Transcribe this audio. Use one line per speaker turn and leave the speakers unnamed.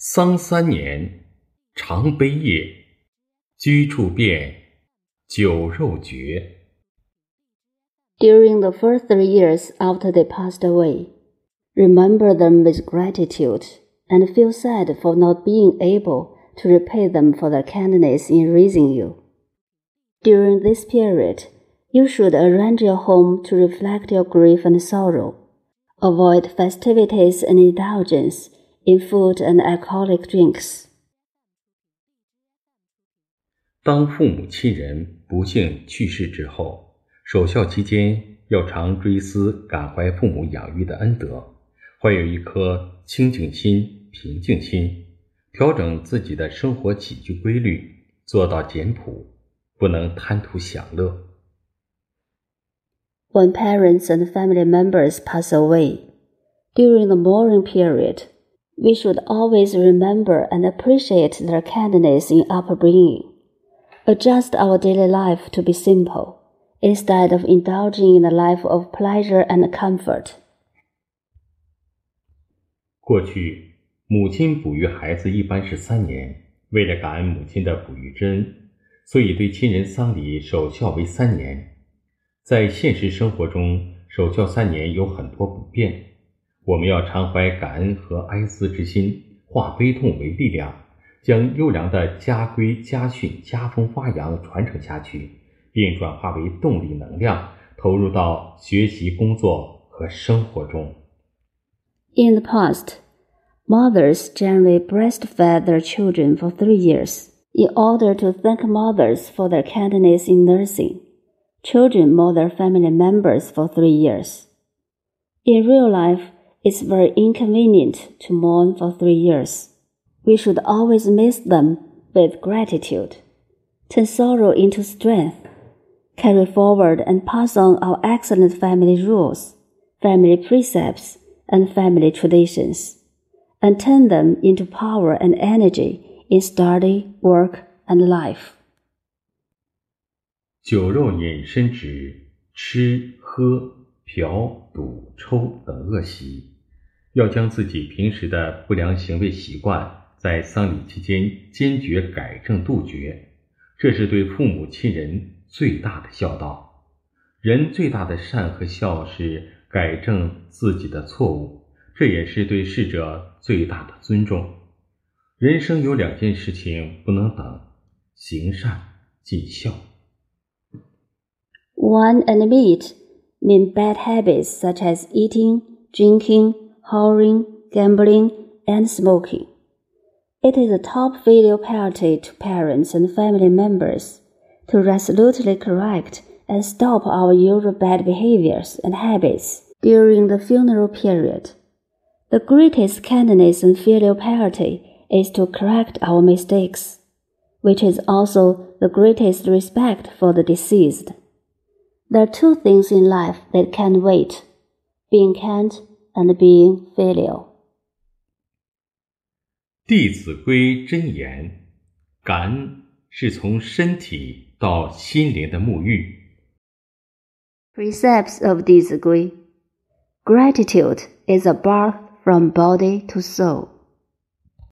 丧三年，常悲夜，居处变，酒肉绝。
During the first three years after they passed away, remember them with gratitude and feel sad for not being able to repay them for their kindness in raising you. During this period, you should arrange your home to reflect your grief and sorrow. Avoid festivities and indulgence in food and alcoholic drinks.
当父母亲人不幸去世之后，守孝期间要常追思感怀父母养育的恩德，怀有一颗清净心、平静心，调整自己的生活起居规律，做到简朴，不能贪图享乐。
when parents and family members pass away. During the mourning period, we should always remember and appreciate their kindness in upbringing. Adjust our daily life to be simple, instead of indulging in a life of pleasure and comfort.
过去，母亲哺育孩子一般是三年。为了感恩母亲的哺育之恩，所以对亲人丧礼守孝为三年。在现实生活中，守孝三年有很多不便， 我们要常怀感恩和哀思之心，化悲痛为力量，将优良的家规家训家风发扬传承下去，并转化为动力能量，投入到学习、工作和生活中。
In the past, mothers generally breastfed their children for three years in order to thank mothers for their kindness in nursing. Children mourn their family members for three years. In real life, it's very inconvenient to mourn for three years. We should always miss them with gratitude, turn sorrow into strength, carry forward and pass on our excellent family rules, family precepts, and family traditions, and turn them into power and energy in study, work, and life.
酒肉引申指吃喝嫖赌抽等恶习， 要将自己平时的不良行为习惯在丧礼期间坚决改正杜绝，这是对父母亲人最大的孝道。人最大的善和孝是改正自己的错误，这也是对逝者最大的尊重。人生有两件事情不能等：行善尽孝。
One and meat mean bad habits such as eating, drinking, whoring, gambling, and smoking. It is a top filial piety to parents and family members to resolutely correct and stop our usual bad behaviors and habits during the funeral period. The greatest kindness and filial piety is to correct our mistakes, which is also the greatest respect for the deceased. There are two things in life that can wait being kind and being filial.
弟子规真言：感恩是从身体到心灵的沐浴。
Precepts of 弟子规：Gratitude is a bath from body to soul.